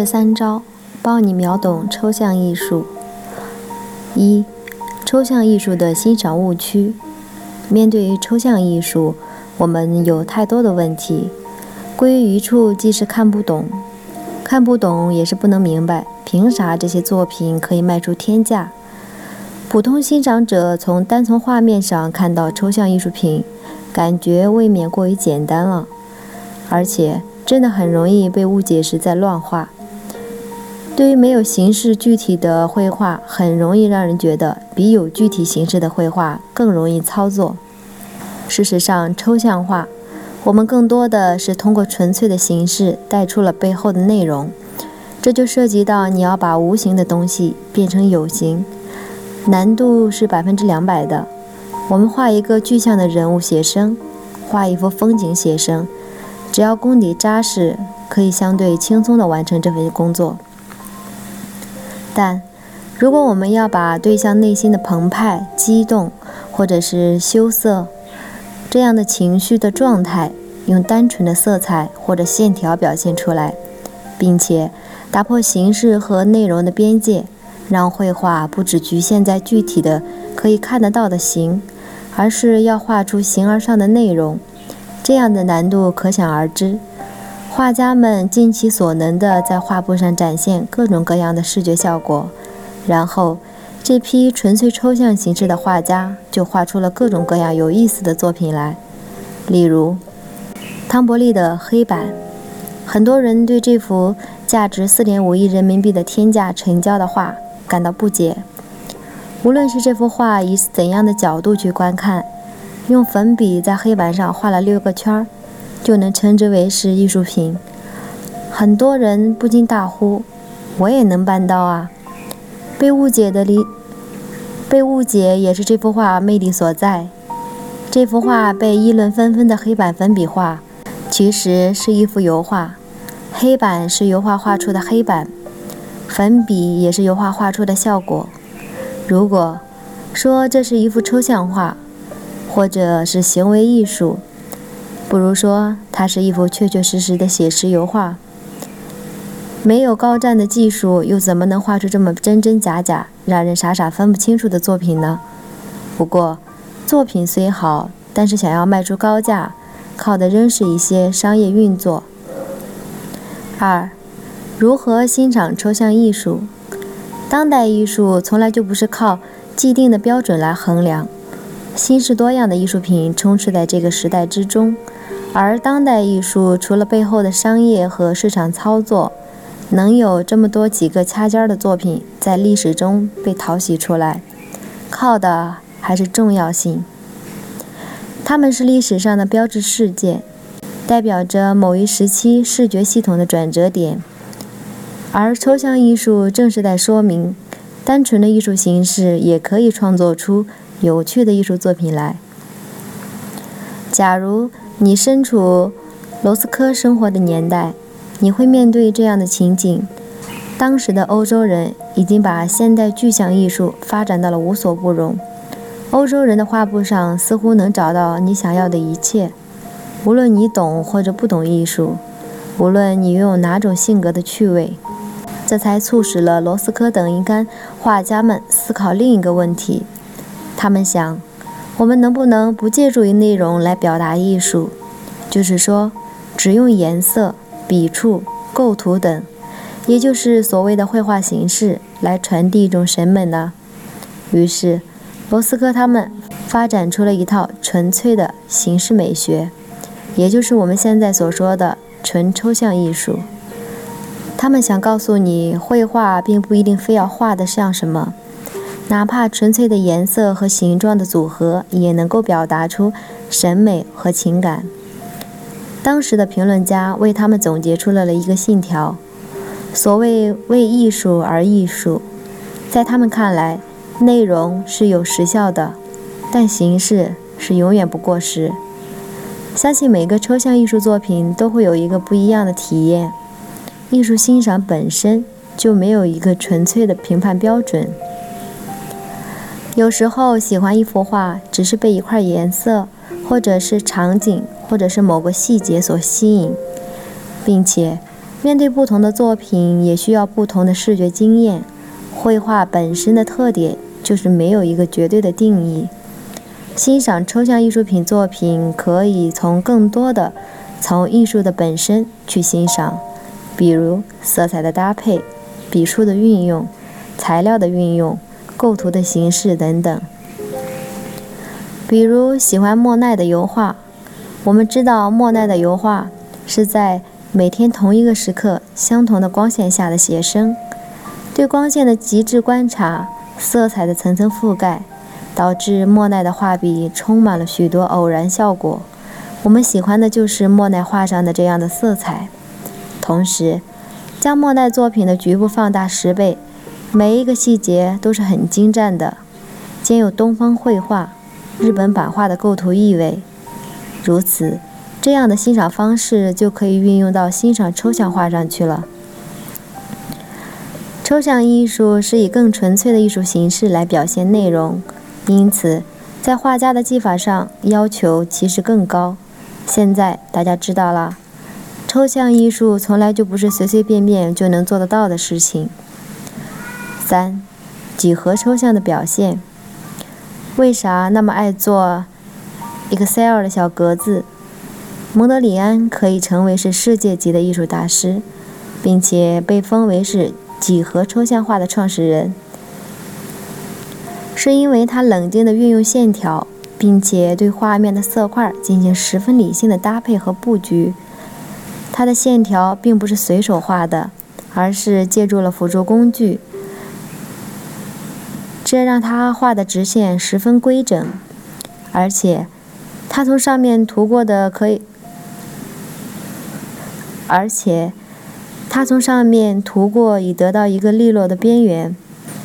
这三招，帮你秒懂抽象艺术。一、抽象艺术的欣赏误区。面对抽象艺术，我们有太多的问题，归于一处，既是看不懂，看不懂也是不能明白，凭啥这些作品可以卖出天价？普通欣赏者从单从画面上看到抽象艺术品，感觉未免过于简单了，而且。真的很容易被误解是在乱画。对于没有形式具体的绘画，很容易让人觉得比有具体形式的绘画更容易操作。事实上，抽象画，我们更多的是通过纯粹的形式带出了背后的内容。这就涉及到你要把无形的东西变成有形，难度是百分之两百的。我们画一个具象的人物写生，画一幅风景写生。只要功底扎实，可以相对轻松地完成这份工作。但，如果我们要把对象内心的澎湃、激动，或者是羞涩这样的情绪的状态，用单纯的色彩或者线条表现出来，并且打破形式和内容的边界，让绘画不只局限在具体的可以看得到的形，而是要画出形而上的内容。这样的难度可想而知，画家们尽其所能地在画布上展现各种各样的视觉效果，然后这批纯粹抽象形式的画家就画出了各种各样有意思的作品来。例如，汤伯利的黑板，很多人对这幅价值四点五亿人民币的天价成交的画感到不解。无论是这幅画以怎样的角度去观看。用粉笔在黑板上画了六个圈儿，就能称之为是艺术品。很多人不禁大呼：“我也能办到啊！”被误解的理，被误解也是这幅画魅力所在。这幅画被议论纷纷的黑板粉笔画，其实是一幅油画。黑板是油画画出的黑板，粉笔也是油画画出的效果。如果说这是一幅抽象画，或者是行为艺术，不如说它是一幅确确实实的写实油画。没有高湛的技术，又怎么能画出这么真真假假、让人傻傻分不清楚的作品呢？不过，作品虽好，但是想要卖出高价，靠的仍是一些商业运作。二，如何欣赏抽象艺术？当代艺术从来就不是靠既定的标准来衡量。新式多样的艺术品充斥在这个时代之中，而当代艺术除了背后的商业和市场操作，能有这么多几个掐尖儿的作品在历史中被淘洗出来，靠的还是重要性。它们是历史上的标志事件，代表着某一时期视觉系统的转折点，而抽象艺术正是在说明，单纯的艺术形式也可以创作出。有趣的艺术作品来。假如你身处罗斯科生活的年代，你会面对这样的情景：当时的欧洲人已经把现代具象艺术发展到了无所不容。欧洲人的画布上似乎能找到你想要的一切，无论你懂或者不懂艺术，无论你拥有哪种性格的趣味。这才促使了罗斯科等一干画家们思考另一个问题。他们想，我们能不能不借助于内容来表达艺术？就是说，只用颜色、笔触、构图等，也就是所谓的绘画形式来传递一种审美呢？于是，罗斯科他们发展出了一套纯粹的形式美学，也就是我们现在所说的纯抽象艺术。他们想告诉你，绘画并不一定非要画得像什么。哪怕纯粹的颜色和形状的组合，也能够表达出审美和情感。当时的评论家为他们总结出了了一个信条：所谓为艺术而艺术，在他们看来，内容是有时效的，但形式是永远不过时。相信每个抽象艺术作品都会有一个不一样的体验。艺术欣赏本身就没有一个纯粹的评判标准。有时候喜欢一幅画，只是被一块颜色，或者是场景，或者是某个细节所吸引，并且面对不同的作品，也需要不同的视觉经验。绘画本身的特点就是没有一个绝对的定义。欣赏抽象艺术品作品，可以从更多的从艺术的本身去欣赏，比如色彩的搭配、笔触的运用、材料的运用。构图的形式等等，比如喜欢莫奈的油画，我们知道莫奈的油画是在每天同一个时刻、相同的光线下的写生，对光线的极致观察、色彩的层层覆盖，导致莫奈的画笔充满了许多偶然效果。我们喜欢的就是莫奈画上的这样的色彩，同时将莫奈作品的局部放大十倍。每一个细节都是很精湛的，兼有东方绘画、日本版画的构图意味。如此，这样的欣赏方式就可以运用到欣赏抽象画上去了。抽象艺术是以更纯粹的艺术形式来表现内容，因此在画家的技法上要求其实更高。现在大家知道了，抽象艺术从来就不是随随便便就能做得到的事情。三，几何抽象的表现。为啥那么爱做 Excel 的小格子？蒙德里安可以成为是世界级的艺术大师，并且被封为是几何抽象画的创始人，是因为他冷静地运用线条，并且对画面的色块进行十分理性的搭配和布局。他的线条并不是随手画的，而是借助了辅助工具。这让他画的直线十分规整，而且他从上面涂过的可以，而且他从上面涂过以得到一个利落的边缘，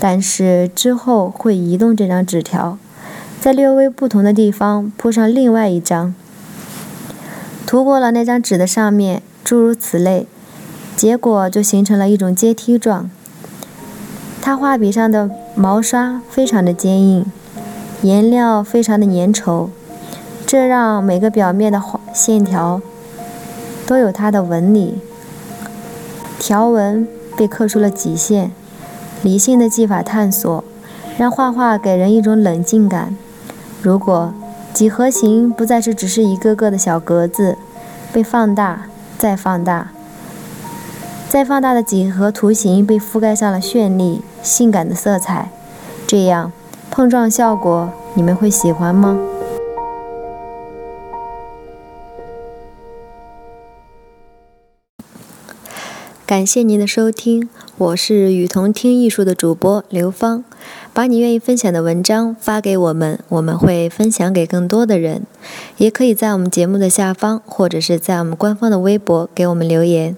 但是之后会移动这张纸条，在略微不同的地方铺上另外一张，涂过了那张纸的上面，诸如此类，结果就形成了一种阶梯状。他画笔上的。毛刷非常的坚硬，颜料非常的粘稠，这让每个表面的线条都有它的纹理。条纹被刻出了极限，理性的技法探索，让画画给人一种冷静感。如果几何形不再是只是一个个的小格子，被放大再放大。再放大的几何图形被覆盖上了绚丽、性感的色彩，这样碰撞效果你们会喜欢吗？感谢您的收听，我是雨桐听艺术的主播刘芳。把你愿意分享的文章发给我们，我们会分享给更多的人。也可以在我们节目的下方，或者是在我们官方的微博给我们留言。